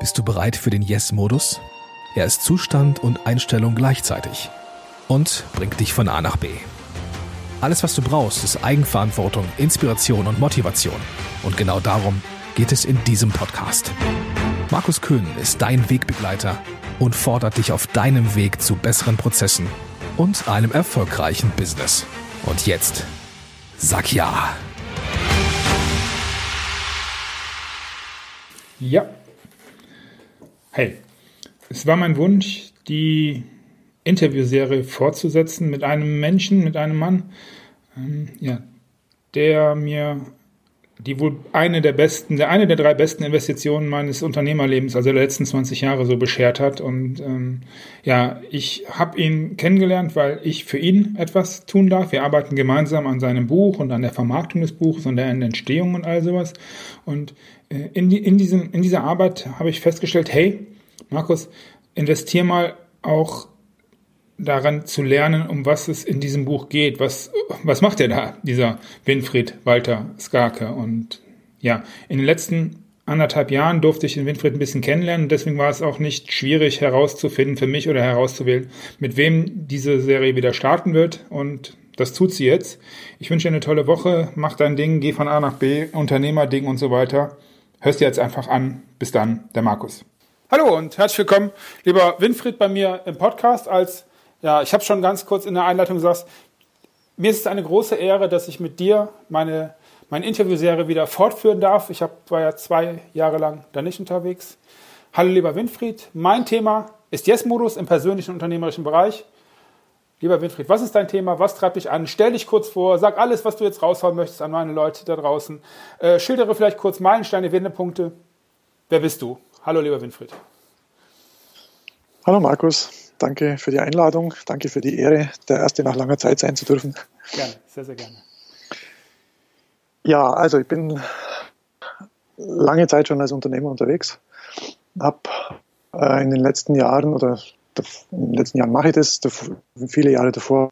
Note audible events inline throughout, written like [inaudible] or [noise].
Bist du bereit für den Yes-Modus? Er ist Zustand und Einstellung gleichzeitig und bringt dich von A nach B. Alles, was du brauchst, ist Eigenverantwortung, Inspiration und Motivation. Und genau darum geht es in diesem Podcast. Markus Köhn ist dein Wegbegleiter und fordert dich auf deinem Weg zu besseren Prozessen und einem erfolgreichen Business. Und jetzt, sag ja. Ja. Hey, es war mein Wunsch, die Interviewserie fortzusetzen mit einem Menschen, mit einem Mann, ähm, ja, der mir die wohl eine der besten, der eine der drei besten Investitionen meines Unternehmerlebens, also der letzten 20 Jahre so beschert hat. Und ähm, ja, ich habe ihn kennengelernt, weil ich für ihn etwas tun darf. Wir arbeiten gemeinsam an seinem Buch und an der Vermarktung des Buches und der Entstehung und all sowas. Und in, die, in, diesem, in dieser Arbeit habe ich festgestellt, hey, Markus, investier mal auch daran zu lernen, um was es in diesem Buch geht. Was, was macht er da, dieser Winfried Walter Skarke? Und ja, in den letzten anderthalb Jahren durfte ich den Winfried ein bisschen kennenlernen und deswegen war es auch nicht schwierig herauszufinden für mich oder herauszuwählen, mit wem diese Serie wieder starten wird und das tut sie jetzt. Ich wünsche dir eine tolle Woche, mach dein Ding, geh von A nach B, Unternehmerding und so weiter. Hörst dir jetzt einfach an. Bis dann, der Markus. Hallo und herzlich willkommen, lieber Winfried, bei mir im Podcast als ja, ich habe schon ganz kurz in der Einleitung gesagt, mir ist es eine große Ehre, dass ich mit dir meine, meine Interviewserie wieder fortführen darf. Ich hab, war ja zwei Jahre lang da nicht unterwegs. Hallo lieber Winfried, mein Thema ist Yes-Modus im persönlichen und unternehmerischen Bereich. Lieber Winfried, was ist dein Thema? Was treibt dich an? Stell dich kurz vor, sag alles, was du jetzt raushauen möchtest an meine Leute da draußen. Äh, schildere vielleicht kurz Meilensteine, Wendepunkte. Wer bist du? Hallo lieber Winfried. Hallo Markus, Danke für die Einladung. Danke für die Ehre, der Erste nach langer Zeit sein zu dürfen. Gerne, sehr, sehr gerne. Ja, also ich bin lange Zeit schon als Unternehmer unterwegs. Habe äh, in den letzten Jahren oder in den letzten Jahren mache ich das, viele Jahre davor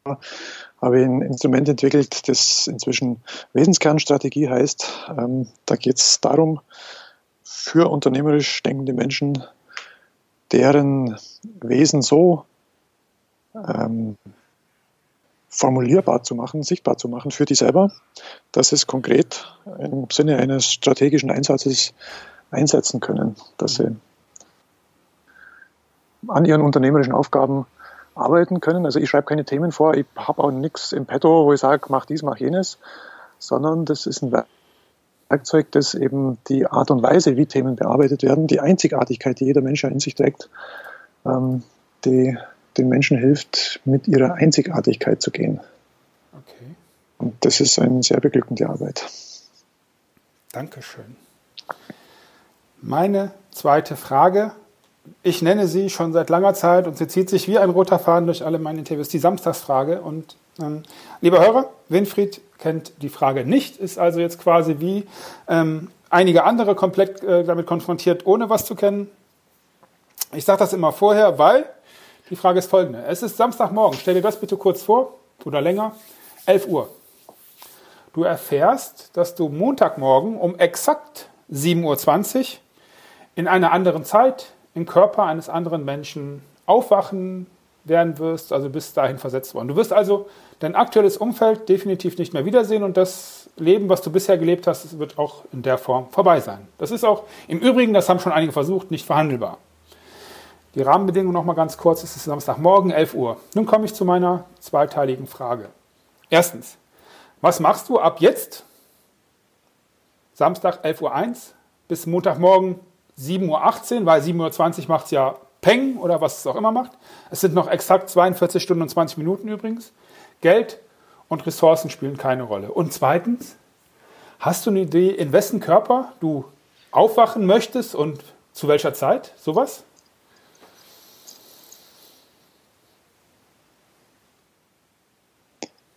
habe ich ein Instrument entwickelt, das inzwischen Wesenskernstrategie heißt. Ähm, da geht es darum, für unternehmerisch denkende Menschen deren Wesen so ähm, formulierbar zu machen, sichtbar zu machen für die selber, dass es konkret im Sinne eines strategischen Einsatzes einsetzen können, dass sie an ihren unternehmerischen Aufgaben arbeiten können. Also ich schreibe keine Themen vor, ich habe auch nichts im Petto, wo ich sage, mach dies, mach jenes, sondern das ist ein Werkzeug, das eben die Art und Weise, wie Themen bearbeitet werden, die Einzigartigkeit, die jeder Mensch in sich trägt, ähm, die den Menschen hilft, mit ihrer Einzigartigkeit zu gehen. Okay. Und das ist eine sehr beglückende Arbeit. Dankeschön. Meine zweite Frage, ich nenne sie schon seit langer Zeit und sie zieht sich wie ein roter Faden durch alle meine Interviews, die Samstagsfrage. Und ähm, lieber Hörer, Winfried kennt die Frage nicht, ist also jetzt quasi wie ähm, einige andere komplett äh, damit konfrontiert, ohne was zu kennen. Ich sage das immer vorher, weil die Frage ist folgende. Es ist Samstagmorgen, stell dir das bitte kurz vor oder länger, 11 Uhr. Du erfährst, dass du Montagmorgen um exakt 7.20 Uhr in einer anderen Zeit im Körper eines anderen Menschen aufwachen werden wirst, also bis dahin versetzt worden. Du wirst also dein aktuelles Umfeld definitiv nicht mehr wiedersehen und das Leben, was du bisher gelebt hast, wird auch in der Form vorbei sein. Das ist auch im Übrigen, das haben schon einige versucht, nicht verhandelbar. Die Rahmenbedingungen noch mal ganz kurz. Es ist Samstagmorgen, 11 Uhr. Nun komme ich zu meiner zweiteiligen Frage. Erstens, was machst du ab jetzt, Samstag 11.01 Uhr bis Montagmorgen 7.18 Uhr, weil 7.20 Uhr macht es ja Peng oder was es auch immer macht. Es sind noch exakt 42 Stunden und 20 Minuten übrigens. Geld und Ressourcen spielen keine Rolle. Und zweitens, hast du eine Idee, in wessen Körper du aufwachen möchtest und zu welcher Zeit? Sowas?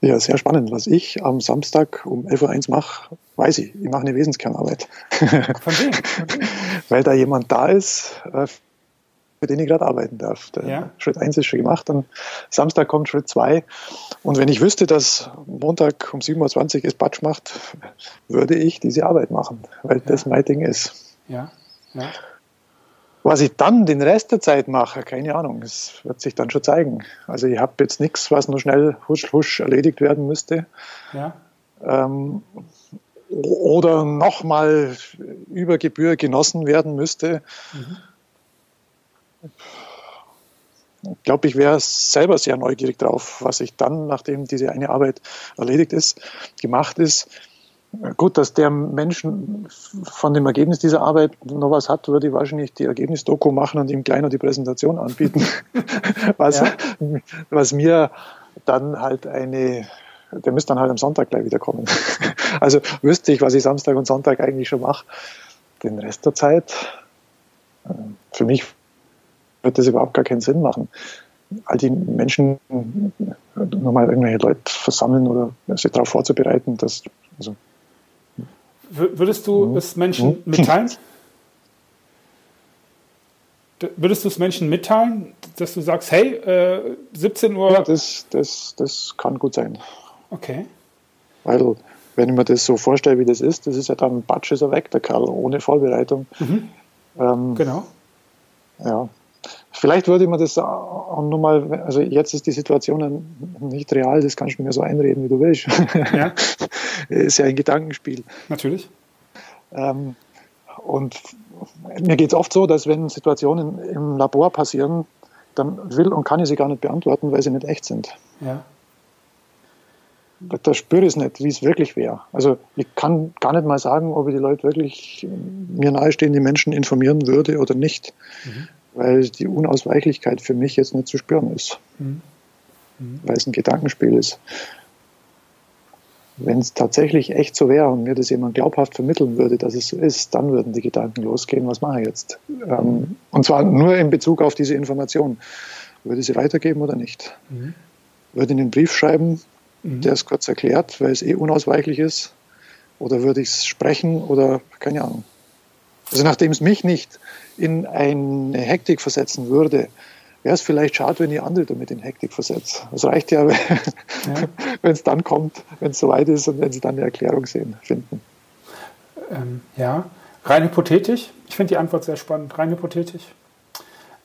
Ja, sehr spannend. Was ich am Samstag um 11.01 Uhr mache, weiß ich. Ich mache eine Wesenskernarbeit. Von wem? [laughs] Weil da jemand da ist, äh, für den ich gerade arbeiten darf. Ja. Schritt 1 ist schon gemacht, am Samstag kommt Schritt 2. Und wenn ich wüsste, dass Montag um 7.20 Uhr es Batsch macht, würde ich diese Arbeit machen, weil ja. das mein Ding ist. Ja, ja. Was ich dann den Rest der Zeit mache, keine Ahnung, es wird sich dann schon zeigen. Also ich habe jetzt nichts, was nur schnell husch, husch erledigt werden müsste. Ja. Ähm, oder nochmal über Gebühr genossen werden müsste. Mhm. Ich glaube, ich wäre selber sehr neugierig drauf, was ich dann, nachdem diese eine Arbeit erledigt ist, gemacht ist, Gut, dass der Mensch von dem Ergebnis dieser Arbeit noch was hat, würde ich wahrscheinlich die Ergebnisdoku machen und ihm gleich die Präsentation anbieten, [laughs] was, ja. was mir dann halt eine, der müsste dann halt am Sonntag gleich wiederkommen. Also wüsste ich, was ich Samstag und Sonntag eigentlich schon mache. Den Rest der Zeit, äh, für mich wird das überhaupt gar keinen Sinn machen. All die Menschen nochmal irgendwelche Leute versammeln oder sich darauf vorzubereiten, das, also Würdest du mhm. es Menschen mhm. mitteilen? [laughs] Würdest du es Menschen mitteilen, dass du sagst, hey, äh, 17 Uhr? Ja, das, das, das kann gut sein. Okay. Weil, wenn ich mir das so vorstelle, wie das ist, das ist ja dann Batsch ist er weg, der Kerl, ohne Vorbereitung. Mhm. Ähm, genau. Ja. Vielleicht würde ich mir das auch nochmal, also jetzt ist die Situation nicht real, das kannst du mir so einreden, wie du willst. Ja. [laughs] ist ja ein Gedankenspiel. Natürlich. Ähm, und mir geht es oft so, dass wenn Situationen im Labor passieren, dann will und kann ich sie gar nicht beantworten, weil sie nicht echt sind. Ja. Da, da spüre ich es nicht, wie es wirklich wäre. Also ich kann gar nicht mal sagen, ob ich die Leute wirklich mir nahestehende Menschen informieren würde oder nicht, mhm. weil die Unausweichlichkeit für mich jetzt nicht zu spüren ist, mhm. Mhm. weil es ein Gedankenspiel ist wenn es tatsächlich echt so wäre und mir das jemand glaubhaft vermitteln würde, dass es so ist, dann würden die Gedanken losgehen, was mache ich jetzt? Ähm, und zwar nur in Bezug auf diese Information. Würde ich sie weitergeben oder nicht? Mhm. Würde ich einen Brief schreiben, mhm. der es kurz erklärt, weil es eh unausweichlich ist? Oder würde ich es sprechen oder keine Ahnung? Also nachdem es mich nicht in eine Hektik versetzen würde, wäre es vielleicht schade, wenn ich andere damit in Hektik versetze. Es reicht ja, [laughs] ja. wenn es dann kommt, wenn es soweit ist und wenn sie dann eine Erklärung sehen, finden. Ähm, ja, rein hypothetisch. Ich finde die Antwort sehr spannend. Rein hypothetisch.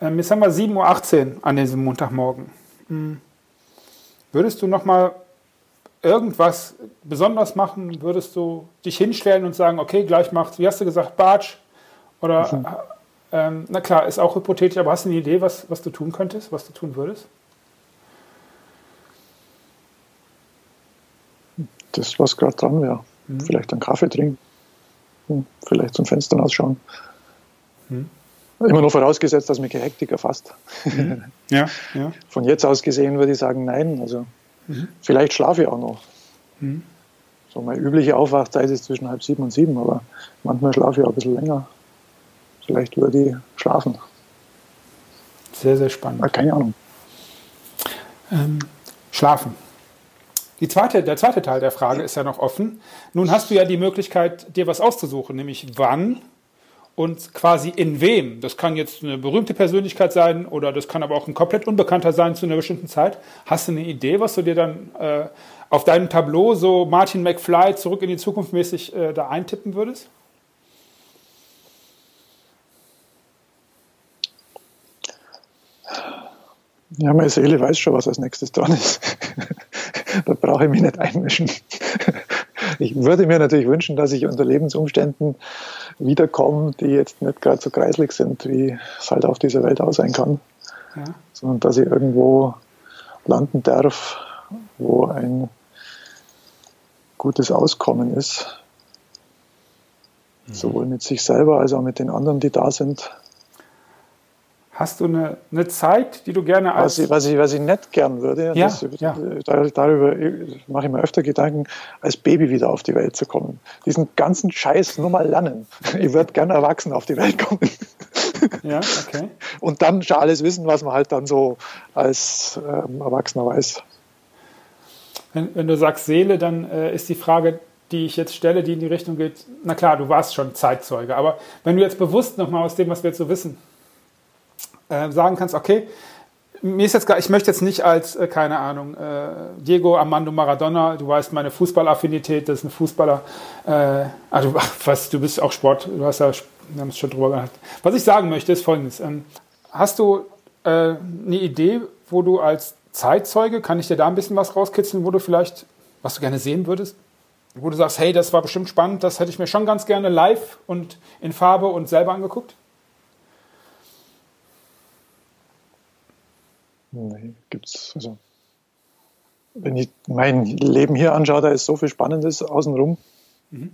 Ähm, jetzt haben wir 7.18 Uhr an diesem Montagmorgen. Hm. Würdest du nochmal irgendwas besonders machen? Würdest du dich hinstellen und sagen, okay, gleich macht, wie hast du gesagt, Bartsch? Oder mhm. Ähm, na klar, ist auch hypothetisch, aber hast du eine Idee, was, was du tun könntest, was du tun würdest? Das, was gerade dran wäre. Mhm. Vielleicht einen Kaffee trinken, vielleicht zum Fenster ausschauen. Mhm. Immer nur vorausgesetzt, dass mich keine Hektik erfasst. Mhm. Ja, ja. Von jetzt aus gesehen würde ich sagen, nein. Also mhm. vielleicht schlafe ich auch noch. Mhm. So meine übliche Aufwachzeit ist zwischen halb sieben und sieben, aber manchmal schlafe ich auch ein bisschen länger. Vielleicht würde ich schlafen. Sehr, sehr spannend. Aber keine Ahnung. Ähm, schlafen. Die zweite, der zweite Teil der Frage ist ja noch offen. Nun hast du ja die Möglichkeit, dir was auszusuchen, nämlich wann und quasi in wem. Das kann jetzt eine berühmte Persönlichkeit sein oder das kann aber auch ein komplett Unbekannter sein zu einer bestimmten Zeit. Hast du eine Idee, was du dir dann äh, auf deinem Tableau so Martin McFly zurück in die Zukunft mäßig äh, da eintippen würdest? Ja, meine Seele weiß schon, was als nächstes dran ist. [laughs] da brauche ich mich nicht einmischen. ich würde mir natürlich wünschen, dass ich unter Lebensumständen wiederkomme, die jetzt nicht gerade so kreislig sind, wie es halt auf dieser Welt auch sein kann. Ja. Sondern dass ich irgendwo landen darf, wo ein gutes Auskommen ist. Mhm. Sowohl mit sich selber als auch mit den anderen, die da sind. Hast du eine, eine Zeit, die du gerne als. Was ich, was ich, was ich nicht gern würde, ja, das, ja. darüber mache ich mir öfter Gedanken, als Baby wieder auf die Welt zu kommen. Diesen ganzen Scheiß nur mal lernen. [laughs] Ich würde gerne erwachsen auf die Welt kommen. [laughs] Ja, okay. Und dann schon alles wissen, was man halt dann so als ähm, Erwachsener weiß. Wenn, wenn, du sagst Seele, dann äh, ist die Frage, die ich jetzt stelle, die in die Richtung geht, na klar, du warst schon Zeitzeuge, aber wenn du jetzt bewusst nochmal aus dem, was wir jetzt so wissen, äh, sagen kannst, okay, mir ist jetzt gar, ich möchte jetzt nicht als, äh, keine Ahnung, äh, Diego Armando Maradona, du weißt meine Fußballaffinität, das ist ein Fußballer, äh, also was, du bist auch Sport, du hast ja wir haben es schon drüber gehabt. Was ich sagen möchte, ist folgendes. Ähm, hast du äh, eine Idee, wo du als Zeitzeuge, kann ich dir da ein bisschen was rauskitzeln, wo du vielleicht, was du gerne sehen würdest? Wo du sagst, hey, das war bestimmt spannend, das hätte ich mir schon ganz gerne live und in Farbe und selber angeguckt? Nee, gibt's, also wenn ich mein Leben hier anschaue, da ist so viel Spannendes außenrum. Mhm.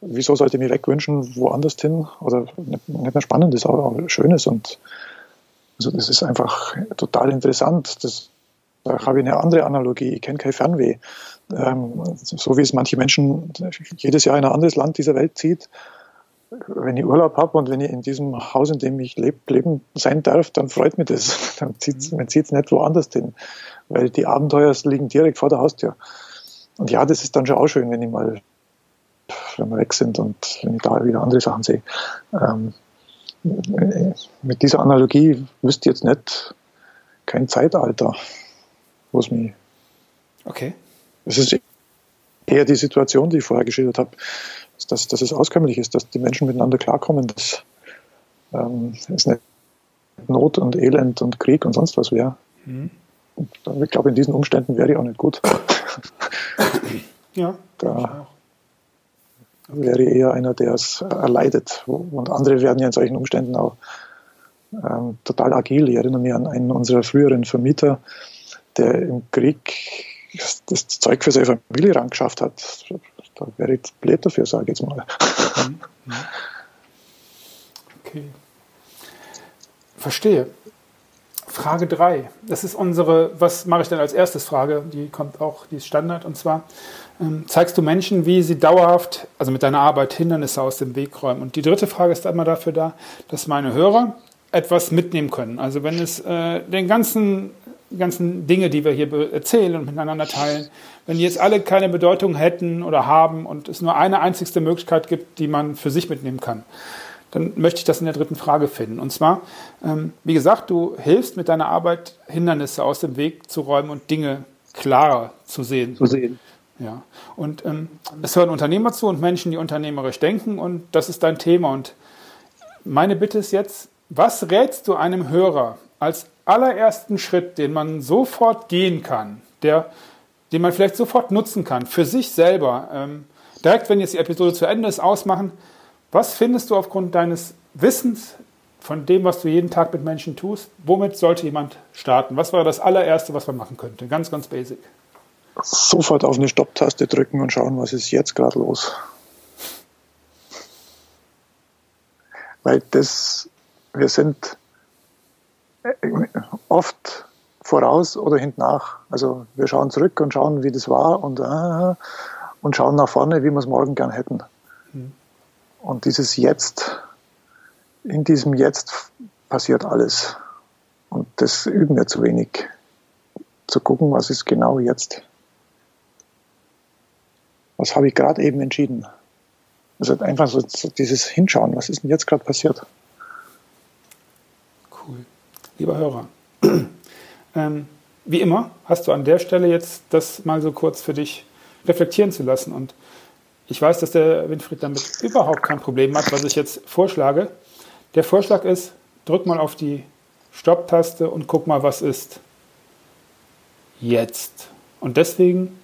Wieso sollte ich mich wegwünschen, woanders hin? Oder nicht, mehr Spannendes, aber Schönes. Und also das ist einfach total interessant. Das, da habe ich eine andere Analogie. Ich kenne kein Fernweh. Ähm, so wie es manche Menschen jedes Jahr in ein anderes Land dieser Welt zieht, wenn ich Urlaub habe und wenn ich in diesem Haus, in dem ich lebe, leben sein darf, dann freut mich das. [laughs] Dann zieht's, man zieht es nicht woanders hin, weil die Abenteuer liegen direkt vor der Haustür. Und ja, das ist dann schon auch schön, wenn ich mal, wenn wir weg sind und wenn ich da wieder andere Sachen sehe. Ähm, mit dieser Analogie wüsste ich jetzt nicht kein Zeitalter, wo es mich. Okay. Es ist eher die Situation, die ich vorher geschildert habe dass, dass es auskömmlich ist, dass die Menschen miteinander klarkommen, dass ähm, es nicht Not und Elend und Krieg und sonst was wäre. Mhm. Ich glaube, in diesen Umständen wäre ich auch nicht gut. Ja. Da wäre ich eher einer, der es erleidet. Und andere werden ja in solchen Umständen auch ähm, total agil. Ich erinnere mich an einen unserer früheren Vermieter, der im Krieg das Zeug für seine Familie rangeschafft hat da wäre ich blöd dafür, sage ich jetzt mal. Mhm. Mhm. Okay. Verstehe. Frage 3. Das ist unsere, was mache ich denn als erstes Frage? Die kommt auch, die ist Standard. Und zwar, ähm, zeigst du Menschen, wie sie dauerhaft, also mit deiner Arbeit, Hindernisse aus dem Weg räumen? Und die dritte Frage ist einmal dafür da, dass meine Hörer etwas mitnehmen können. Also wenn es äh, den ganzen ganzen Dinge, die wir hier erzählen und miteinander teilen, wenn die jetzt alle keine Bedeutung hätten oder haben und es nur eine einzigste Möglichkeit gibt, die man für sich mitnehmen kann, dann möchte ich das in der dritten Frage finden. Und zwar, ähm, wie gesagt, du hilfst mit deiner Arbeit, Hindernisse aus dem Weg zu räumen und Dinge klarer zu sehen. Zu sehen. Ja. Und ähm, es hören Unternehmer zu und Menschen, die unternehmerisch denken und das ist dein Thema. Und meine Bitte ist jetzt, was rätst du einem Hörer als allerersten Schritt, den man sofort gehen kann, der, den man vielleicht sofort nutzen kann, für sich selber, ähm, direkt wenn jetzt die Episode zu Ende ist, ausmachen, was findest du aufgrund deines Wissens von dem, was du jeden Tag mit Menschen tust, womit sollte jemand starten? Was wäre das allererste, was man machen könnte? Ganz, ganz basic. Sofort auf eine Stopptaste drücken und schauen, was ist jetzt gerade los. Weil das, wir sind oft voraus oder hinten nach. Also wir schauen zurück und schauen, wie das war und, äh, und schauen nach vorne, wie wir es morgen gern hätten. Mhm. Und dieses Jetzt, in diesem Jetzt passiert alles. Und das üben wir zu wenig. Zu gucken, was ist genau jetzt. Was habe ich gerade eben entschieden? Also einfach so dieses Hinschauen, was ist denn jetzt gerade passiert? Lieber Hörer. [clears throat] ähm, wie immer hast du an der Stelle jetzt das mal so kurz für dich reflektieren zu lassen. Und ich weiß, dass der Winfried damit überhaupt kein Problem hat, was ich jetzt vorschlage. Der Vorschlag ist, drück mal auf die Stopp-Taste und guck mal, was ist jetzt. Und deswegen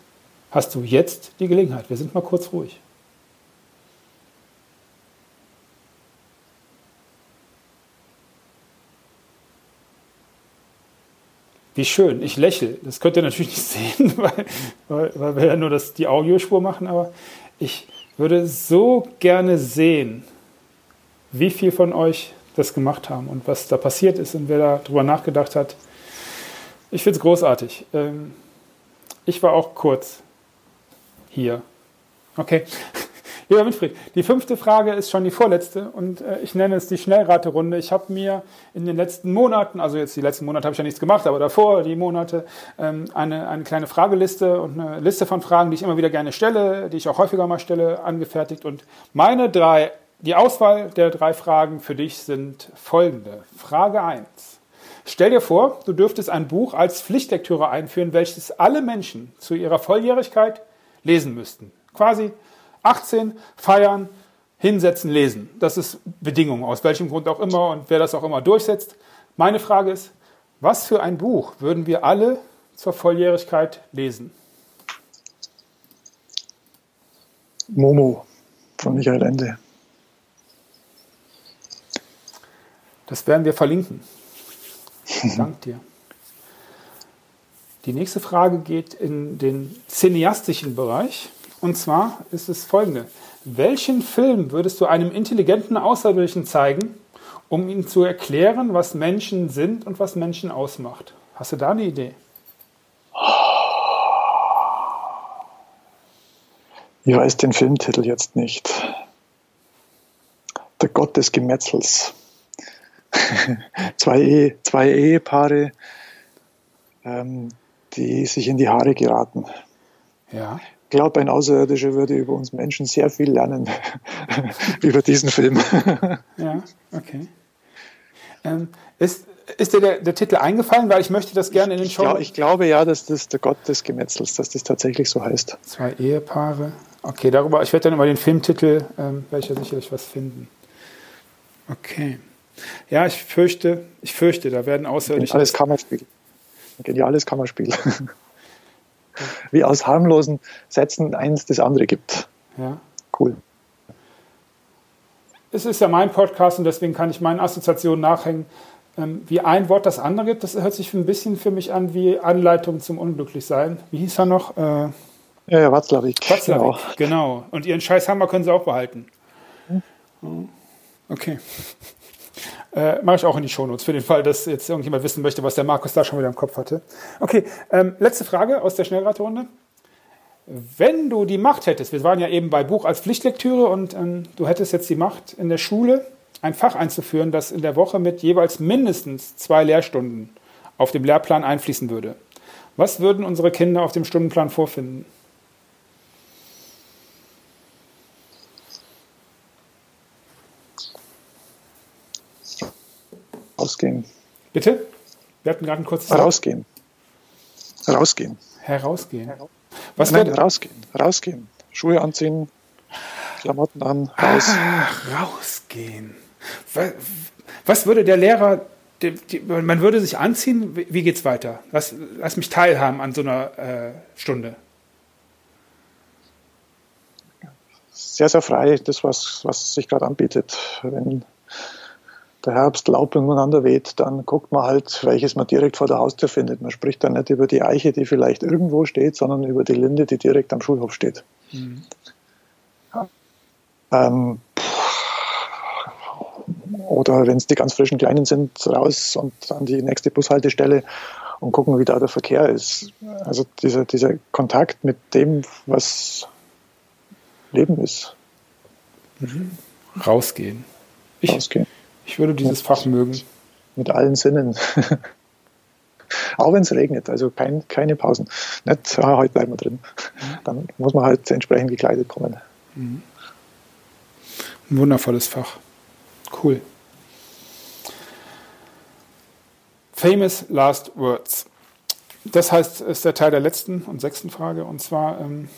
hast du jetzt die Gelegenheit. Wir sind mal kurz ruhig. Wie schön, ich lächle. Das könnt ihr natürlich nicht [laughs] sehen, weil, weil, weil wir ja nur das, die Audiospur machen, aber ich würde so gerne sehen, wie viel von euch das gemacht haben und was da passiert ist und wer darüber nachgedacht hat. Ich finde es großartig. Ähm, ich war auch kurz hier. Okay. Lieber Winfried, die fünfte Frage ist schon die vorletzte und äh, ich nenne es die Schnellraterunde. Ich habe mir in den letzten Monaten, also jetzt die letzten Monate habe ich ja nichts gemacht, aber davor die Monate, ähm, eine, eine kleine Frageliste und eine Liste von Fragen, die ich immer wieder gerne stelle, die ich auch häufiger mal stelle, angefertigt. Und meine drei, die Auswahl der drei Fragen für dich sind folgende. Frage 1. Stell dir vor, du dürftest ein Buch als Pflichtlektüre einführen, welches alle Menschen zu ihrer Volljährigkeit lesen müssten. Quasi 18 feiern, hinsetzen, lesen. Das ist Bedingung, aus welchem Grund auch immer und wer das auch immer durchsetzt. Meine Frage ist, was für ein Buch würden wir alle zur Volljährigkeit lesen? Momo von Michael Ende. Das werden wir verlinken. Dank dir. Die nächste Frage geht in den cineastischen Bereich. Und zwar ist es folgende. Welchen Film würdest du einem intelligenten Außerirdischen zeigen, um ihm zu erklären, was Menschen sind und was Menschen ausmacht? Hast du da eine Idee? Ich weiß den Filmtitel jetzt nicht. Der Gott des Gemetzels. [laughs] zwei, Ehe, zwei Ehepaare, ähm, die sich in die Haare geraten. Ja. Ich glaube, ein Außerirdischer würde über uns Menschen sehr viel lernen [laughs] über diesen Film. ja, okay. Ähm, ist, ist dir der, der, Titel eingefallen? Weil ich möchte das gerne in den Show. Ich, glaub, ich glaube ja, dass das der Gott des Gemetzels, dass das tatsächlich so heißt. Zwei Ehepaare. Okay, darüber, ich werde dann über den Filmtitel, ähm, werde ich ja sicherlich was finden. Okay. Ja, ich fürchte, ich fürchte, da werden Außerirdische. Alles Kammerspiel. Geniales Kammerspiel. Wie aus harmlosen Sätzen eins das andere gibt. Ja. Cool. Es ist ja mein Podcast und deswegen kann ich meinen Assoziationen nachhängen. Ähm, wie ein Wort das andere gibt, das hört sich ein bisschen für mich an wie Anleitung zum Unglücklichsein. Wie hieß er noch? Äh, ja, ja, Watzlawick. Watzlawick, genau. genau. Und ihren Scheißhammer können sie auch behalten. Hm. Okay. Äh, Mache ich auch in die Shownotes, für den Fall, dass jetzt irgendjemand wissen möchte, was der Markus da schon wieder im Kopf hatte. Okay, ähm, letzte Frage aus der Schnellraterunde. Wenn du die Macht hättest, wir waren ja eben bei Buch als Pflichtlektüre und ähm, du hättest jetzt die Macht in der Schule ein Fach einzuführen, das in der Woche mit jeweils mindestens zwei Lehrstunden auf dem Lehrplan einfließen würde. Was würden unsere Kinder auf dem Stundenplan vorfinden? Rausgehen. Bitte? Wir hatten gerade ein kurzes. Rausgehen. Rausgehen. Herausgehen. Was Nein, wird... rausgehen. Rausgehen. Schuhe anziehen, Klamotten an, raus. Ach, rausgehen. Was, würde der Lehrer, die, die, man würde sich anziehen, wie, wie geht's weiter? Lass, lass mich teilhaben an so einer äh, Stunde. Sehr, sehr frei, das, was, was sich gerade anbietet. Wenn der Herbst Laub umeinander weht, dann guckt man halt, welches man direkt vor der Haustür findet. Man spricht dann nicht über die Eiche, die vielleicht irgendwo steht, sondern über die Linde, die direkt am Schulhof steht. Mhm. Ähm, oder wenn es die ganz frischen Kleinen sind, raus und an die nächste Bushaltestelle und gucken, wie da der Verkehr ist. Also dieser, dieser Kontakt mit dem, was Leben ist. Mhm. Rausgehen. Ich, Rausgehen. Ich würde dieses Fach mögen. Mit allen Sinnen. [laughs] Auch wenn es regnet, also kein, keine Pausen. Nicht, ah, heute bleiben wir drin. Dann muss man halt entsprechend gekleidet kommen. Mhm. Ein wundervolles Fach. Cool. Famous Last Words. Das heißt, ist der Teil der letzten und sechsten Frage. Und zwar, ähm,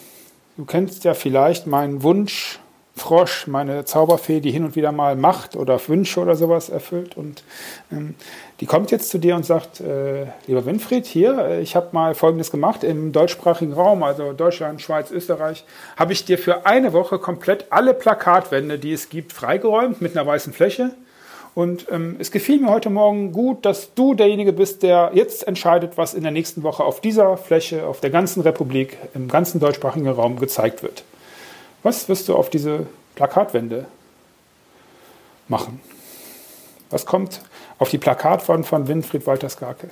du kennst ja vielleicht meinen Wunsch, Frosch, meine Zauberfee, die hin und wieder mal Macht oder Wünsche oder sowas erfüllt. Und ähm, die kommt jetzt zu dir und sagt, äh, lieber Winfried, hier, äh, ich habe mal Folgendes gemacht im deutschsprachigen Raum, also Deutschland, Schweiz, Österreich, habe ich dir für eine Woche komplett alle Plakatwände, die es gibt, freigeräumt mit einer weißen Fläche. Und ähm, es gefiel mir heute Morgen gut, dass du derjenige bist, der jetzt entscheidet, was in der nächsten Woche auf dieser Fläche, auf der ganzen Republik, im ganzen deutschsprachigen Raum gezeigt wird. Was wirst du auf diese Plakatwände machen? Was kommt auf die Plakatwand von Winfried Walter Skarke?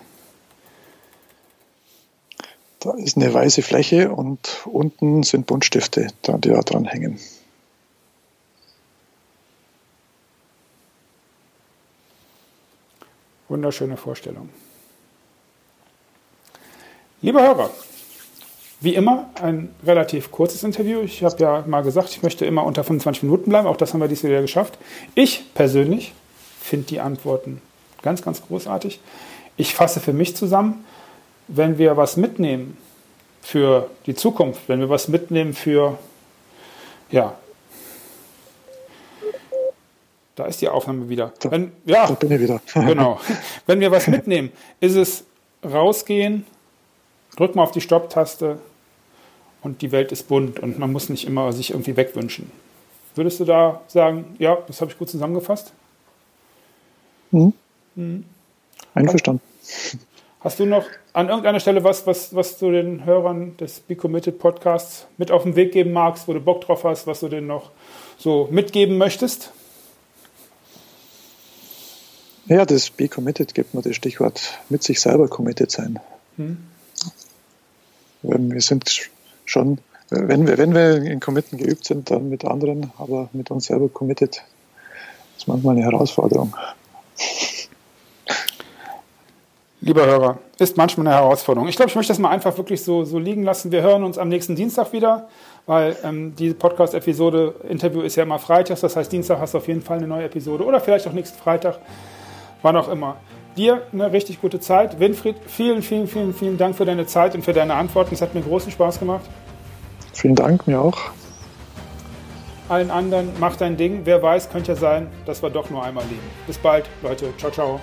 Da ist eine weiße Fläche und unten sind Buntstifte, die da dran hängen. Wunderschöne Vorstellung. Lieber Hörer, wie immer ein relativ kurzes Interview. Ich habe ja mal gesagt, ich möchte immer unter 25 Minuten bleiben. Auch das haben wir dieses Jahr geschafft. Ich persönlich finde die Antworten ganz, ganz großartig. Ich fasse für mich zusammen, wenn wir was mitnehmen für die Zukunft, wenn wir was mitnehmen für ja, Da ist die Aufnahme wieder. Wenn, ja, da bin ich wieder. [laughs] genau. Wenn wir was mitnehmen, ist es rausgehen, drück mal auf die Stopp-Taste und die Welt ist bunt und man muss nicht immer sich irgendwie wegwünschen. Würdest du da sagen, ja, das habe ich gut zusammengefasst? Mhm. Mhm. Einverstanden. Hast du noch an irgendeiner Stelle was, was, was du den Hörern des Be Committed Podcasts mit auf den Weg geben magst, wo du Bock drauf hast, was du denen noch so mitgeben möchtest? Ja, das Be Committed gibt mir das Stichwort mit sich selber committed sein. Hm. Wir sind schon, wenn wir, wenn wir in Committen geübt sind, dann mit anderen, aber mit uns selber committed ist manchmal eine Herausforderung. Lieber Hörer, ist manchmal eine Herausforderung. Ich glaube, ich möchte das mal einfach wirklich so, so liegen lassen. Wir hören uns am nächsten Dienstag wieder, weil ähm, diese Podcast-Episode, Interview ist ja immer freitags. Das heißt, Dienstag hast du auf jeden Fall eine neue Episode oder vielleicht auch nächsten Freitag, wann auch immer. Dir eine richtig gute Zeit. Winfried, vielen, vielen, vielen, vielen Dank für deine Zeit und für deine Antworten. Es hat mir großen Spaß gemacht. Vielen Dank, mir auch. Allen anderen, mach dein Ding. Wer weiß, könnte ja sein, dass wir doch nur einmal leben. Bis bald, Leute. Ciao, ciao.